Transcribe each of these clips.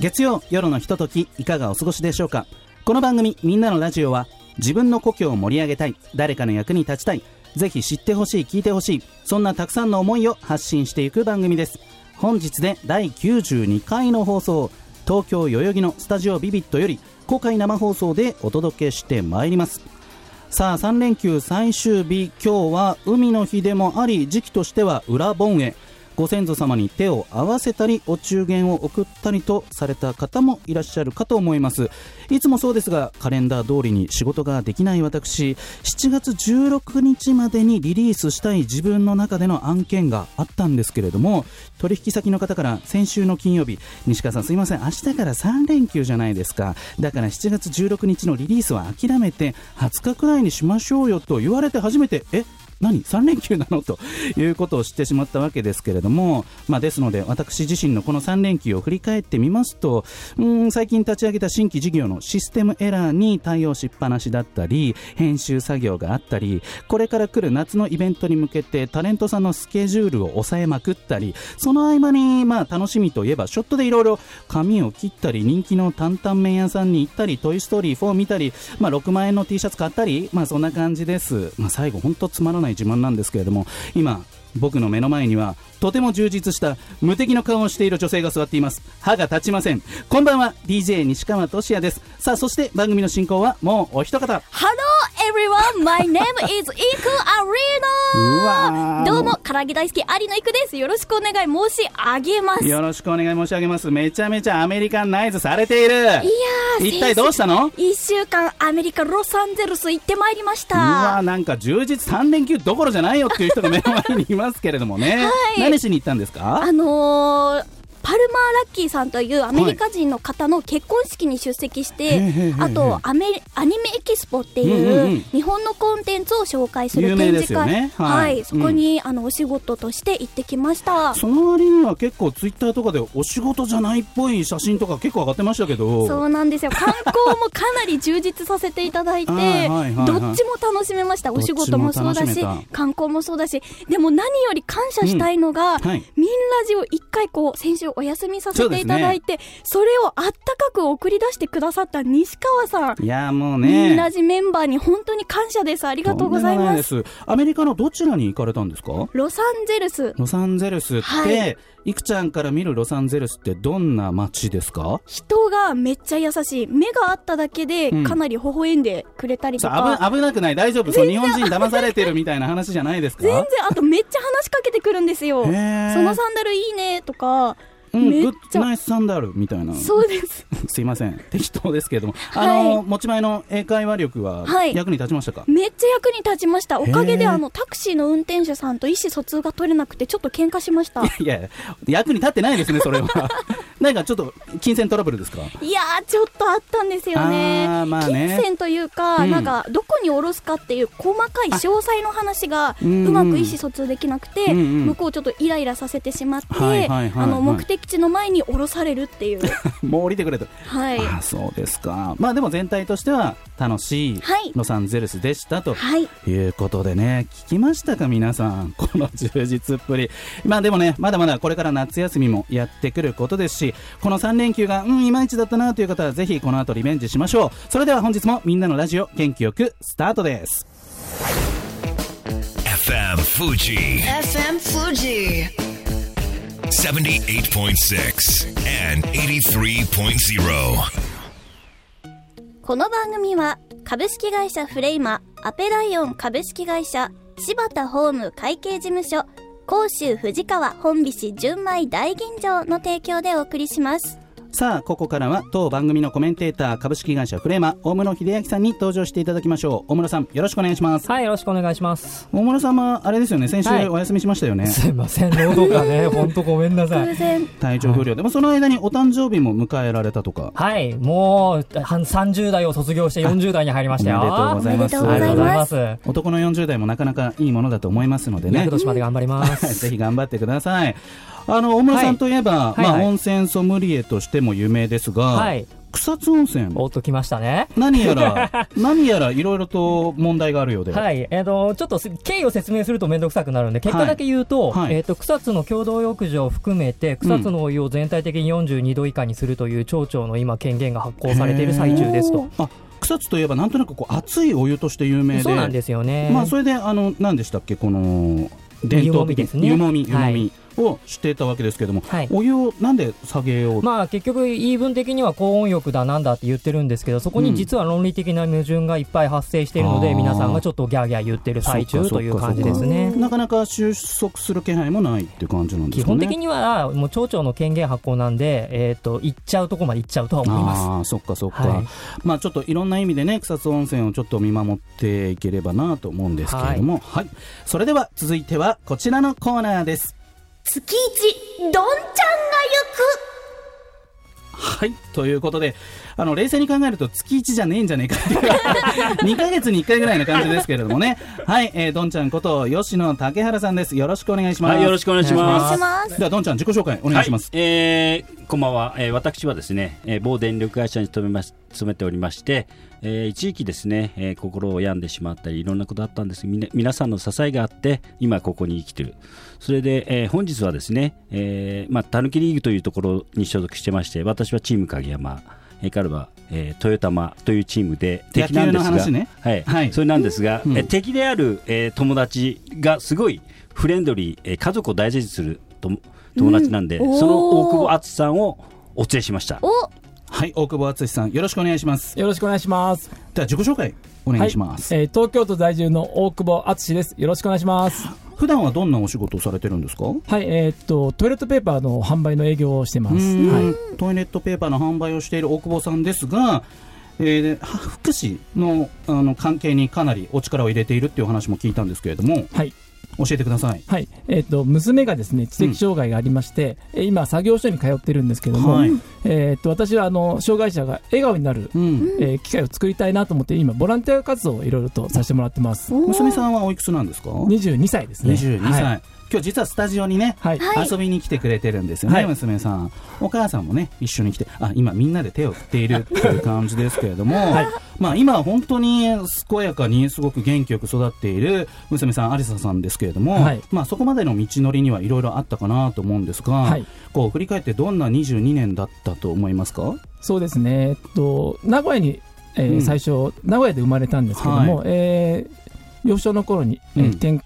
月曜夜のひとときいかがお過ごしでしょうか？この番組みんなのラジオは自分の故郷を盛り上げたい誰かの役に立ちたいぜひ知ってほしい聞いてほしいそんなたくさんの思いを発信していく番組です。本日で第92回の放送東京代々木のスタジオビビットより公開生放送でお届けしてまいります。さあ3連休最終日今日は海の日でもあり時期としては裏盆へ。ご先祖様に手を合わせたりお中元を送ったりとされた方もいらっしゃるかと思います。いつもそうですがカレンダー通りに仕事ができない私7月16日までにリリースしたい自分の中での案件があったんですけれども取引先の方から先週の金曜日西川さんすいません明日から3連休じゃないですか。だから7月16日のリリースは諦めて20日くらいにしましょうよと言われて初めてえっ何？3連休なの？ということを知ってしまったわけですけれども、まあ、ですので私自身のこの3連休を振り返ってみますとうん最近立ち上げた新規事業のシステムエラーに対応しっぱなしだったり編集作業があったりこれから来る夏のイベントに向けてタレントさんのスケジュールを抑えまくったりその合間にまあ楽しみといえばショットでいろいろ髪を切ったり人気の担々麺屋さんに行ったりトイ・ストーリー4見たり、まあ、6万円の T シャツ買ったり、まあ、そんな感じです、まあ、最後本当つまらない自慢なんですけれども今僕の目の前にはとても充実した無敵の顔をしている女性が座っています。歯が立ちません。こんばんは DJ 西川俊也です。さあそして番組の進行はもうお一方。Hello everyone, my name is イクアリーナどうも、唐揚げ大好き、有野イクです。よろしくお願い申し上げます。よろしくお願い申し上げますめちゃめちゃアメリカンナイズされているいやー、一体どうしたの？一週間アメリカ・ロサンゼルス行ってまいりましうわた。なんか充実3連休どころじゃないよっていう人が目の前にいますけれどもね、はい何しに行ったんですかあのー、パルマー・ラッキーさんというアメリカ人の方の結婚式に出席して、へーへーへーあとアメアニメエキスポってうんうんういうん。日本のコンテンツを紹介する展示会、よね。ははい。い、そこに、あのお仕事として行ってきました。その割には結構ツイッターとかでお仕事じゃないっぽい写真とか結構上がってましたけど。そうなんですよ。観光もかなり充実させていただいて はいはいはいはい。どっちも楽しめました。お仕事もそうだし観光もそうだし。でも何より感謝したいのが、うん。はい。ラジを一回こう先週お休みさせていただいてそ,、れをあったかく送り出してくださった西川さん。いやもうミね。ンラジメンバーに本当に感謝です。ありがとうございます。アメリカのどちらに行かれたんですか？ロサンゼルス。ロサンゼルスって、はい。い、くちゃんから見るロサンゼルスってどんな街ですか？人がめっちゃ優しい。目があっただけでうん。かなり微笑んでくれたりとさか、あ危危なくない。大丈夫。そう日本人騙されてるみたいな話じゃないですか？全然。あとめっちゃ話しかけてくるんですよ。そのサンダルいいねとかうん、めっグちゃ。ッナイスサンダルみたいな。そうです。すいません。適当ですけれども、はい。あの持ち前の英会話力ははい。役に立ちましたか、めっちゃ役に立ちました。おかげであのタクシーの運転手さんと意思疎通が取れなくてちょっと喧嘩しました。いや役に立ってないですねそれは。なんかちょっと金銭トラブルですか？いやーちょっとあったんですよね。まあね。金銭というか、うん。なんかどこに下ろすかっていう細かい詳細の話がうまく意思疎通できなくて、うんうん。向こうちょっとイライラさせてしまって、はいはいはいはい。あの目的地の前に下ろされるっていう。もう降りてくれと、はい。ああそうですか。まあでも全体としては楽しいはい。ロサンゼルスでしたとはい。いうことでね。聞きましたか皆さん？この充実っぷり。まあでもねまだまだこれから夏休みもやってくることですしこの3連休がうんいまいちだったなという方はぜひこの後リベンジしましょう。それでは本日もみんなのラジオ元気よくスタートです。FM Fuji FM Fuji 78.6 and 83.0. この番組は株式会社フレイマアペライオン株式会社柴田ホーム会計事務所甲州藤川本菱純米大吟醸の提供でお送りしますさあここからは当番組のコメンテーター株式会社フレーマ大室秀明さんに登場していただきましょう大室さんよろしくお願いしますはい、よろしくお願いします。大室さんはあれですよね先週はいお休みしましたよね、すいません、喉がね、本当ごめんなさい。体調不良でもその間にお誕生日も迎えられたとかはい、もう、半30代を卒業して40代に入りましたよ。おめでとうございますありがとうございます。男の40代もなかなかいいものだと思いますのでね厄年まで頑張ります。ぜひ頑張ってくださいあの大室さんといえば、まあ、温泉ソムリエとしても有名ですが、はい、草津温泉。おっときましたね。何やら 何やらいろいろと問題があるようで、はい、えっ、と、ちょっとす経緯を説明すると面倒くさくなるんで、結果だけ言うと、はい。はいえっ、と、草津の共同浴場を含めて、草津のお湯を全体的に42度以下にするという町長の今権限が発行されている最中ですと。あ草津といえばなんとなくこう熱いお湯として有名で。そうなんですよね。まあ、それであの何でしたっけこの伝統的湯もみですね。湯もみ湯もはい。みをしていたわけですけれども、はい。お湯をなんで下げよう、まあ結局言い分的には高温浴だなんだって言ってるんですけどそこに実は論理的な矛盾がいっぱい発生しているので、あー。皆さんがちょっとギャーギャー言ってる最中という感じですね。なかなか収束する気配もないっていう感じなんですかね。基本的にはもう町長の権限発行なんで、えっ、と行っちゃうとこまで行っちゃうとは思います。ああそっかそっか、はい。まあちょっといろんな意味でね草津温泉をちょっと見守っていければなと思うんですけれども。はい、それでは続いてはこちらのコーナーです月一どんちゃんが行はいということであの冷静に考えると月1じゃねえんじゃねえかっていう。2ヶ月に1回ぐらいな感じですけれどもね。はい、えー、どんちゃんこと吉野竹原さんです。よろしくお願いします。はい、よろしくお願いします。します。ではどんちゃん自己紹介お願いします、はい、えーこんばんは、えー私はですね、えー某電力会社に勤めます勤めておりまして、えー一時期ですね、えー心を病んでしまったりいろんなことあったんです。皆さんの支えがあって今ここに生きてる。それで、えー本日はですね、えーまあたぬきリーグというところに所属してまして私はチーム影山。えー彼は、えートヨタマというチームで敵なんですがね。はい、はい。それなんですが、うん。えー敵である、えー友達がすごいフレンドリー、えー家族を大事にすると友達なんで、うん。その大久保敦さんをお連れしました。おはい大久保敦さんよろしくお願いしますよろしくお願いします。では自己紹介お願いします、はいえー東京都在住の大久保敦です。よろしくお願いします。普段はどんなお仕事をされてるんですか？はい、えーっと、トイレットペーパーの販売の営業をしてます。うはい。トイレットペーパーの販売をしている大久保さんですが、えー福祉のあの関係にかなりお力を入れているっていう話も聞いたんですけれどもはい。教えてください。はい。えーっと、娘がですね、知的障害がありまして、えー今、作業所に通ってるんですけども、はいえーっと、私は、あの、障害者が笑顔になる、うん、えー機会を作りたいなと思って、今、ボランティア活動をいろいろとさせてもらってます。娘さんはおいくつなんですか？22歳ですね。22歳、はい。今日実はスタジオにね、はい。はい。遊びに来てくれてるんですよね、はい。娘さん。お母さんもね一緒に来てあ今みんなで手を振っている という感じですけれども、はい。まあ、今は本当に健やかにすごく元気よく育っている娘さんありささんですけれども、はい。まあ、そこまでの道のりにはいろいろあったかなと思うんですが、はい。こう振り返ってどんな22年だったと思いますか？そうですね、えっと、名古屋に、えーうん。最初、名古屋で生まれたんですけども、はえー幼少の頃に、えーうん。転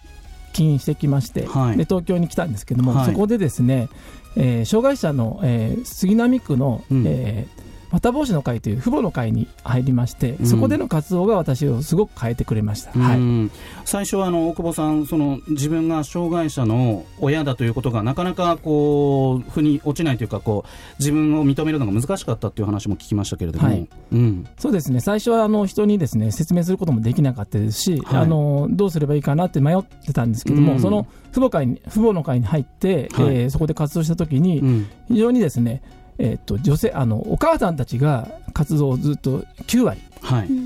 勤してきまして、はい。で東京に来たんですけども、はい。そこでですね、えー障害者の、えー杉並区の、うん。えー綿帽子の会という父母の会に入りまして、うん。そこでの活動が私をすごく変えてくれました。はい。うん。最初はあの大久保さんその自分が障害者の親だということがなかなかこう腑に落ちないというかこう自分を認めるのが難しかったっていう話も聞きましたけれども、はい。うん。そうですね。最初はあの人にですね説明することもできなかったですし、はい。あのどうすればいいかなって迷ってたんですけども、うん。その父母会に父母の会に入って、はい。えーそこで活動したときに、うん。非常にですね、えー、と女性あのお母さんたちが活動をずっと9割、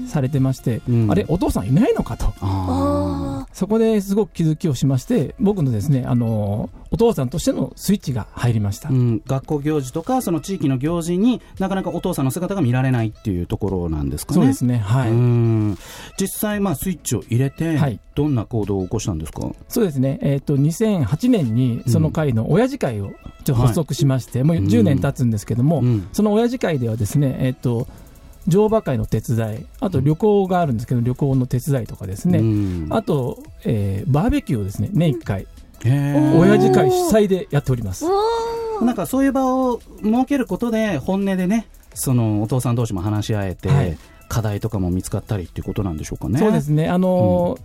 されてまして、うん。あれお父さんいないのかと。ああそこですごく気づきをしまして僕のですねあのお父さんとしてのスイッチが入りました、ーうん、学校行事とかその地域の行事になかなかお父さんの姿が見られないっていうところなんですかね。そうですねはい、うん。実際、まあ、スイッチを入れて、はい。どんな行動を起こしたんですか、そうですね、えー、と2008年にその会の親父会をちょっと発足しまして、もう10年経つんですけども、うん。その親父会ではですね、えー、と乗馬会の手伝い、あと旅行があるんですけど、旅行の手伝いとかですね、うん。あと、えーバーベキューをですね年1回、親父会主催でやっております。おなんかそういう場を設けることで本音でねそのお父さん同士も話し合えて、はい。課題とかも見つかったりっていうことなんでしょうかね。そうですね、あのー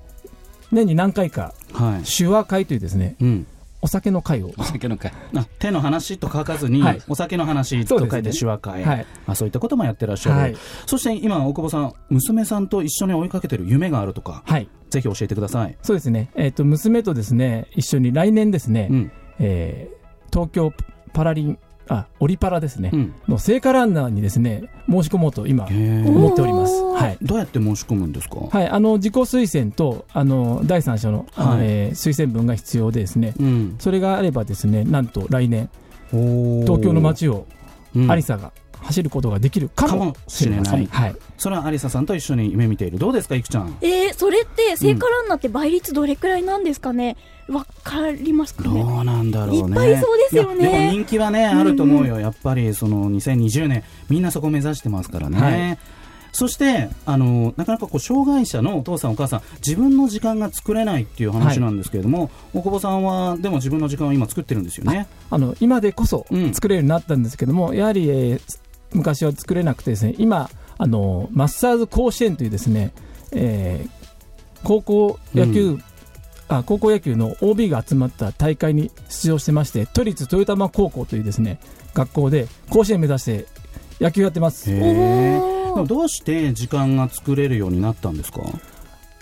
年に何回か、はい。手話会というですね、うんお酒の会を。お酒の会。あ手の話と書かずに、はい。お酒の話と書いて手話会、はい。あそういったこともやってらっしゃる、はい。そして今大久保さん娘さんと一緒に追いかけてる夢があるとかはい。ぜひ教えてください、そうですね、えっと娘とですね一緒に来年ですね、うん。えー東京パラリンあオリパラですね、うん。の聖火ランナーにですね申し込もうと今思っております。はい。どうやって申し込むんですか、はい、あの自己推薦とあの第三者の,あの、はい。えー推薦文が必要でですね。うん、それがあればですねなんと来年東東京の街をうん。アリサが走ることができるかもしれません。かもはい、それはアリサさんと一緒に夢見ている。どうですかいくちゃん。えー、それって聖火ランナーって倍率どれくらいなんですかね？わかりますかどねうなんだろうね。いっぱいいそうですよね。人気はねあると思うよ、やっぱりその2020年みんなそこ目指してますからね、はい。そしてあのなかなかこう障害者のお父さんお母さん自分の時間が作れないっていう話なんですけれども、大久保さんはでも自分の時間を今作ってるんですよね。あの今でこそうん。作れるようになったんですけども、やはり、えー昔は作れなくてですね今あのマスターズ甲子園というですね、えー高校野球、うあ高校野球の OB が集まった大会に出場してまして都立豊玉高校というですね学校で甲子園目指して野球やってます。どうして時間が作れるようになったんですか？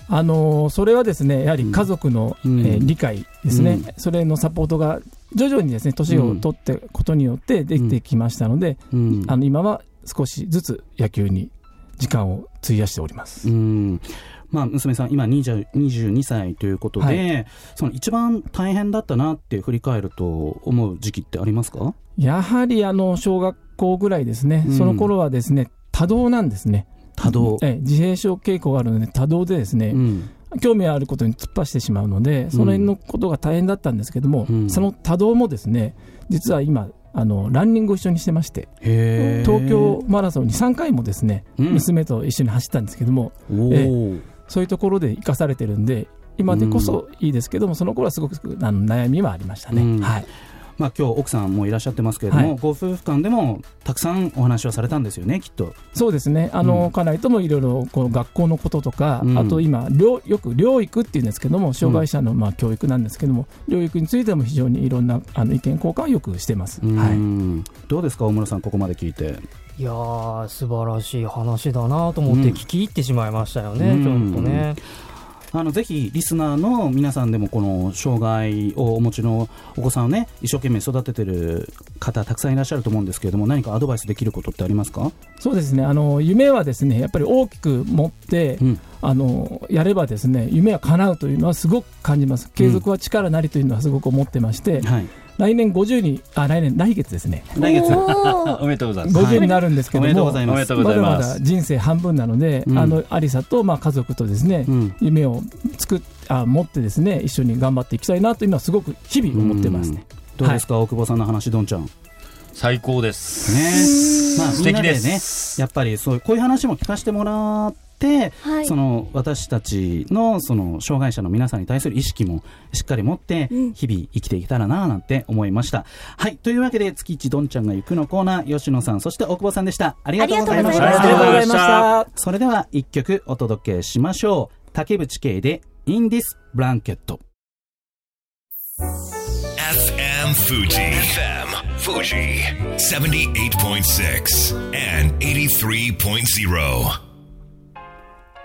あのーそれはですねやはり家族の、うん。えー理解ですね、うん。それのサポートが徐々にですね年を取ってことによってできてきましたので、うん。あの今は少しずつ野球に時間を費やしております。うん。まあ、娘さん、今20 22歳ということで、はい。その一番大変だったなって振り返ると思う時期ってありますか？やはりあの小学校ぐらいですね、うん。その頃はですね多動なんですね。多動。ええ自閉症傾向があるので多動でですね、うん興味あることに突っ走ってしまうので、その辺のことが大変だったんですけども、うん。その多動もですね、実は今、あのランニングを一緒にしてまして、東京マラソンに3回もですね、うん。娘と一緒に走ったんですけども、おー。そういうところで生かされてるんで、今でこそいいですけども、その頃はすごくあの悩みはありましたね。うん。はいまあ、今日奥さんもいらっしゃってますけれども、はい。ご夫婦間でもたくさんお話をされたんですよね、きっと。そうですね、あの、うん家内ともいろいろこう学校のこととか、うん。あと今、療よく療育っていうんですけども、障害者のまあ教育なんですけども、療育についても非常にいろんなあの意見交換をよくしてます。うはい。んどうですか、大村さん、ここまで聞いて。いやー素晴らしい話だなと思ってうん。聞き入ってしまいましたよね、うん。ちょっとね。あのぜひリスナーの皆さんでもこの障害をお持ちのお子さんをね一生懸命育ててる方たくさんいらっしゃると思うんですけれども何かアドバイスできることってありますか、そうですね。あの夢はですねやっぱり大きく持って、うん。あのやればですね夢は叶うというのはすごく感じます。継続は力なりというのはすごく思ってまして、はい、来年50にあ来年来月ですね。来月。おめでとうございます。50になるんですけども、おめでとうございます。おめでとうございまだま。だ人生半分なので、うん。あのアリサとまあ家族とですね、うん。夢を作っあ持ってですね一緒に頑張っていきたいなというのはすごい日々思ってますね。どうですか、大久保さんの話どんちゃん。ね最高です。まあ素敵です。やっぱりそういうこういう話も聞かせてもらって、はいその私たちのその障害者の皆さんに対する意識もしっかり持ってうん日々生きていけたらななんて思いました、はいというわけで月一どんちゃんが行くのコーナー吉野さんそして大久保さんでしたありがとうございましたありがとうございましたありがとうございました。それでは一曲お届けしましょう竹内圭で In This Blanket FM Fuji. FM Fuji. 78.6 and 83.0.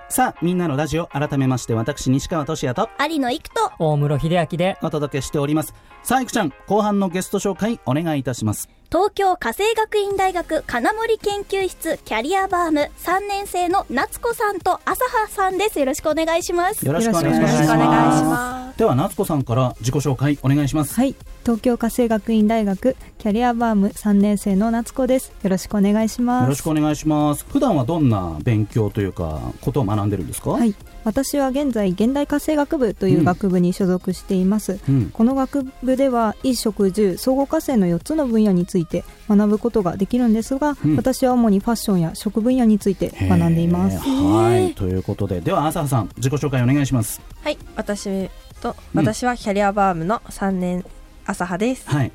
さあみんなのラジオ改めまして私西川俊也と有野育と大室秀明でお届けしております。さあいくちゃん後半のゲスト紹介お願いいたします。東京家政学院大学金森研究室キャリアバーム3年生の夏子さんと朝葉さんです。よろしくお願いします。よろしくお願いしますでは夏子さんから自己紹介お願いします。はい、東京家政学院大学キャリアバーム3年生の夏子です。よろしくお願いします。よろしくお願いします。普段はどんな勉強というかことを学んでるんですか？はい、私は現在現代家政学部という学部に所属しています。うん。この学部では衣食住総合家政の4つの分野について学ぶことができるんですが、うん。私は主にファッションや食分野について学んでいます。はい。ということで。では朝葉さん自己紹介お願いします。はい、私と、うん。私はキャリアバームの3年朝葉です。はい。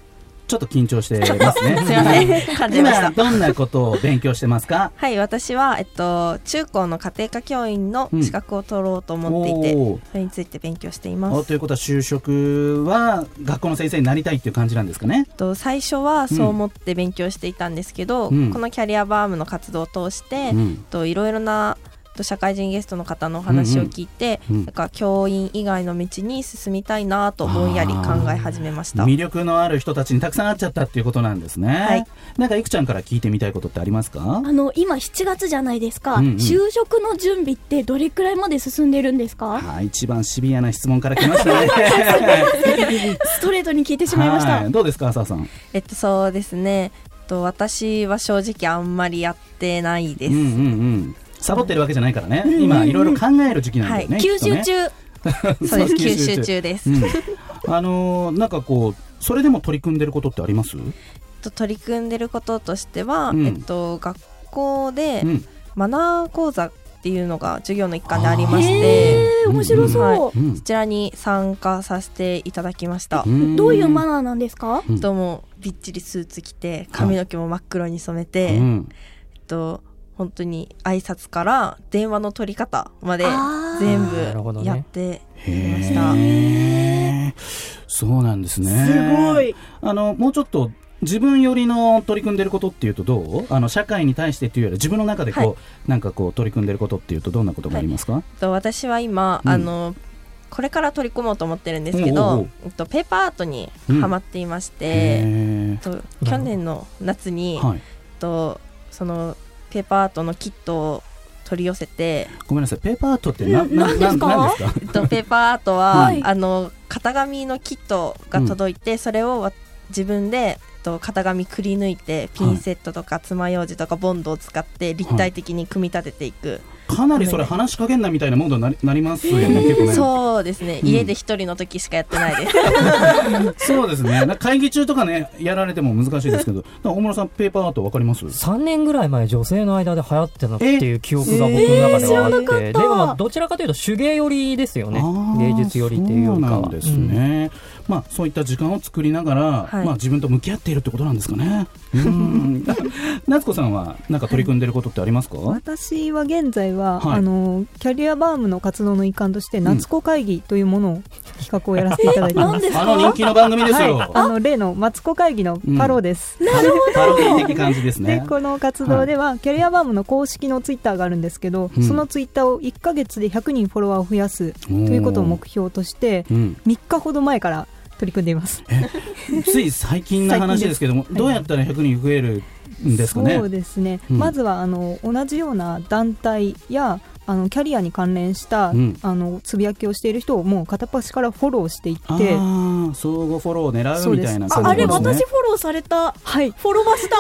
ちょっと緊張してますね。すいません。噛んじました。今、どんなことを勉強してますか？はい私は、えっと、中高の家庭科教員の資格を取ろうと思っていて、おー。それについて勉強しています。おということは就職は学校の先生になりたいっていう感じなんですかね？と最初はそう思って勉強していたんですけど、うん。このキャリアバームの活動を通して、うん。といろいろなと社会人ゲストの方のお話を聞いて、うんうんなんか教員以外の道に進みたいなとぼんやり考え始めました。魅力のある人たちにたくさん会っちゃったっていうことなんですね。はい。なんかいくちゃんから聞いてみたいことってありますか？あの今7月じゃないですか、うんうん。就職の準備ってどれくらいまで進んでるんですか？はい、一番シビアな質問から来ましたね。ストレートに聞いてしまいました、はい。どうですか、浅田さん？えっとそうですね。と私は正直あんまりやってないです、うんうんうん。サボってるわけじゃないからね。今いろいろ考える時期なんだよね。吸収きっとね。中。そうです。吸収中です、うん。あのーなんかこうそれでも取り組んでることってあります？と取り組んでることとしては、うん。えっと学校でうん。マナー講座っていうのが授業の一環でありましへてえ面白そう、はい。うん。そちらに参加させていただきました、ん。どういうマナーなんですか、うん。ともびっちりスーツ着て髪の毛も真っ黒に染めて、うん。えっと本当に挨拶から電話の取り方まで全部やってへみました、えそうなんですね。すごい。あのもうちょっと自分よりの取り組んでることっていうとどう？あの社会に対してっていうより自分の中でこう、はいなんかこう取り組んでることっていうとどんなことがありますか？えっと私は今、うんあのこれから取り組もうと思ってるんですけおうおうおどう、えっと、ペーパーアートにハマっていまして、へえっと去年の夏に、ーはい。えっと、そのペーパーアートのキットを取り寄せて、ごめんなさい。ペーパーアートってな、うんな、何ですか？なんですか？えっと、ペーパーアートは、はいあの型紙のキットが届いて、それをわ自分で、えっと、型紙くり抜いてピンセットとか爪楊枝とかボンドを使って立体的に組み立てていく、かなりそれ話しかけんなみたいなモードになりなりますよね。結構ね。そうですね、うん。家で一人の時しかやってないです。そうですね。会議中とかね、やられても難しいですけど、大村さん、ペーパーアートわかります？3年ぐらい前女性の間で流行ってたっていう記憶が僕の中ではあって、でもまあどちらかというと手芸寄りですよね。芸術寄りっていうよりかは。そうなんですね。まあ、そういった時間を作りながら、はいまあ、自分と向き合っているってことなんですかね。うん。夏子さんは、なんか取り組んでることってありますか？私は現在は、はいあのキャリアバームの活動の一環として夏子会議というものを企画をやらせていただいています。あの人気の番組ですよ。はい、あの例のマツコ会議のパロです。パロディ的感じですでね。この活動では、キャリアバームの公式のツイッターがあるんですけど、うんそのツイッターを1ヶ月で100人フォロワーを増やすということを目標としてうん。3日ほど前から取り組んでいます。つい最近の話ですけども、どうやったら100人増えるんですかね？そうですね、うん。まずはあの同じような団体やあのキャリアに関連した、うん。あのつぶやきをしている人をもう片っ端からフォローしていって相互フォローを狙うみたいなそうああれ感じですね。私フォローされた？はい。フォロワーした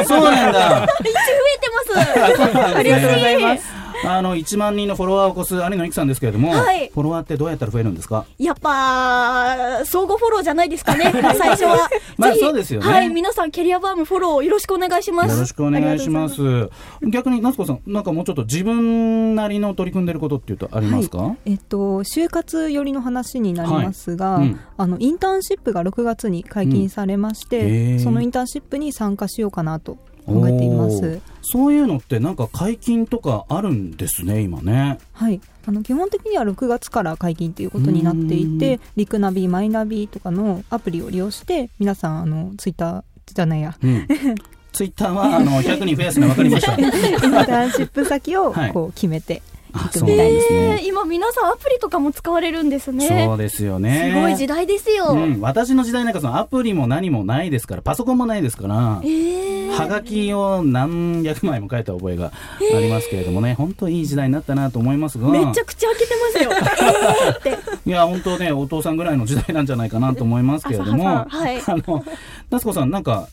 あ、そうなんだ。増えてます。ありがとうございますあの1万人のフォロワーを超す有野由紀さんですけれども、はい。フォロワーってどうやったら増えるんですか？やっぱ相互フォローじゃないですかね 最初は。まあぜひそうですよね。はい皆さんキャリアバームフォローよろしくお願いします。よろしくお願いします。逆に夏子さん、なんかもうちょっと自分なりの取り組んでることっていうとありますか？えっと、就活寄りの話になりますが、はい。うん。あのインターンシップが6月に解禁されまして、うん。そのインターンシップに参加しようかなと考えています。そういうのってなんか解禁とかあるんですね、今ね。はい、あの基本的には6月から解禁ということになっていて、リクナビ、マイナビとかのアプリを利用して、皆さん、あのツイッターじゃないや、うん。ツイッターはあの100人増やすの分かりました。インターンシップ先を はいこう決めてあ、いくそうなんみたいです。ですね。えー今皆さんアプリとかも使われるんですねそうですよね。すごい時代ですよ、うん、私の時代なんかそのアプリも何もないですから、パソコンもないですからえ。ーはがきを何百枚も書いた覚えがありますけれどもね、本当いい時代になったなと思いますが、めっちゃ口開けてますよ。えーって。いや、本当ね、お父さんぐらいの時代なんじゃないかなと思いますけれども、浅ははい。あの、夏子さん、なんか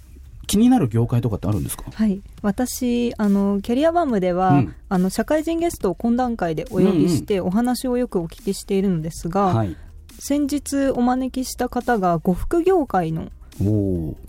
気になる業界とかってあるんですか？はい、私あのキャリアバームでは、うん。あの社会人ゲストを懇談会でお呼びして、お話をよくお聞きしているのですが、はい。先日お招きした方が呉服業界の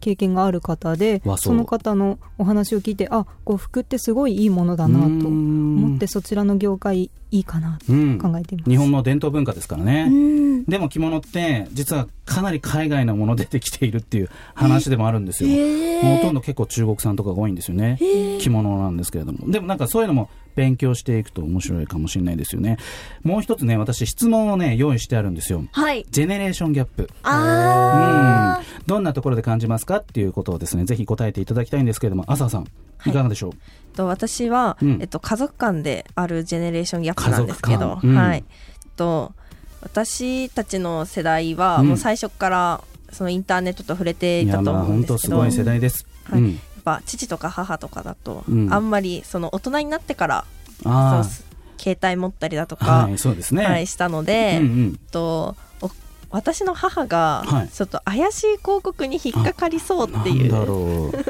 経験がある方でその方のお話を聞いてあ呉服ってすごいいいものだなと思ってそちらの業界いいかなとうん。考えています、日本の伝統文化ですからね、うん。でも着物って実はかなり海外のものでできているっていう話でもあるんですよ、へもうほとんど結構中国産とかが多いんですよね、着物なんですけれども。でもなんかそういうのも勉強していくと面白いかもしれないですよね。もう一つね私質問をね用意してあるんですよ。はい。ジェネレーションギャップ。あうん。どんなところで感じますかっていうことをですねぜひ答えていただきたいんですけれども浅田さんい。かがでしょう、と私は、うん。えっと、家族間であるジェネレーションギャップなんですけ家ど、うん。はい、と私たちの世代はうん。もう最初からそのインターネットと触れていたと思うんですけど、本当すごい世代です、はいぱ父とか母とかだと、うん。あんまりその大人になってから携帯持ったりだとあか、はいそうですね、はい、したので、うんうん。とお私の母がはい。ちょっと怪しい広告に引っかかりそうっていう、なんだろう。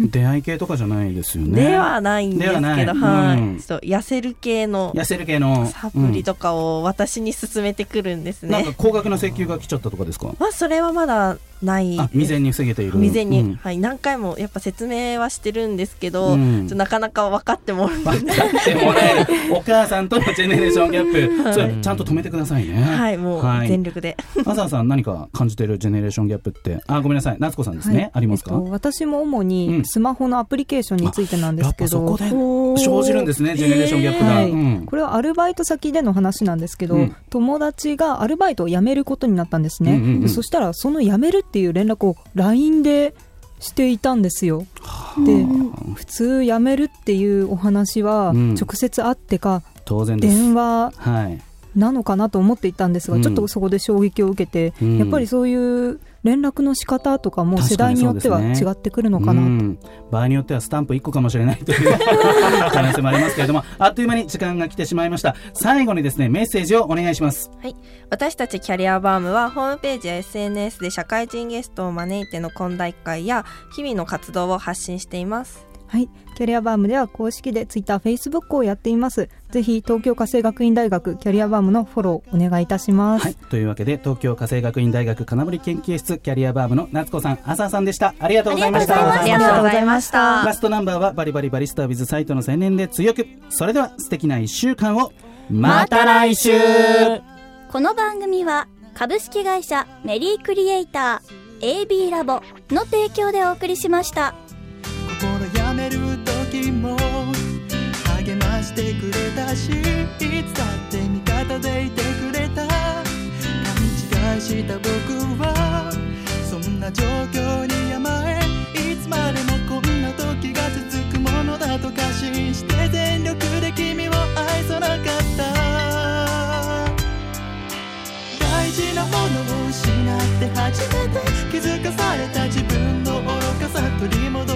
出会い系とかじゃないですよね。ではないんですけど、ではない。はい、うん。ちょっと痩せる系の痩せる系の。サプリとかを私に勧めてくるんですうんなんね。か高額な請求が来ちゃったとかですか？まあそれはまだない。あ未然に防げている。未然に、うん。はい。何回もやっぱ説明はしてるんですけど、うん。なかなか分かってもらえ分かってもらえるお母さんとのジェネレーションギャップ、はい。それちゃんと止めてくださいね。はいもうはい。全力で、浅田さん何か感じてるジェネレーションギャップって。あごめんなさい。夏子さんですね、はい。ありますか、えっと私も主うん。にスマホのアプリケーションについてなんでやっぱすけど、そこで生じるんですねジェネレーションギャップが、はい。うん。これはアルバイト先での話なんですけど、うん。友達がアルバイトを辞めることになったんですね、うんうんうん。でそしたらその辞めるっていう連絡を LINE でしていたんですよ。で普通辞めるっていうお話はうん。直接会ってか当然です。電話はい。なのかなと思っていたんですが、うん。ちょっとそこで衝撃を受けて、うん。やっぱりそういう連絡の仕方とかも世代によっては違ってくるのかなと、うん。場合によってはスタンプ1個かもしれないという 可能性もありますけれどもあっという間に時間が来てしまいました。最後にですねメッセージをお願いします。私たちキャリアバームはホームページや SNS で社会人ゲストを招いての懇談会や日々の活動を発信していますはい、キャリアバームでは公式でツイッター、フェイスブックをやっています。ぜひ東京家政学院大学キャリアバームのフォローお願いいたします。はい。というわけで東京家政学院大学金森研究室キャリアバームの夏子さん浅田さんでした。ありがとうございました。ありがとうございました。ラストナンバーはバリバリバリスタービズサイトの青年で強く。それでは素敵な1週間を。また来週。この番組は株式会社メリークリエイター AB ラボの提供でお送りしました。してくれた。しいつだって味方でいてくれた勘違いした僕はそんな状況に甘えいつまでもこんな時が続くものだと過信して全力で君を愛さなかった。大事なものを失って初めて気づかされた自分の愚かさ取り戻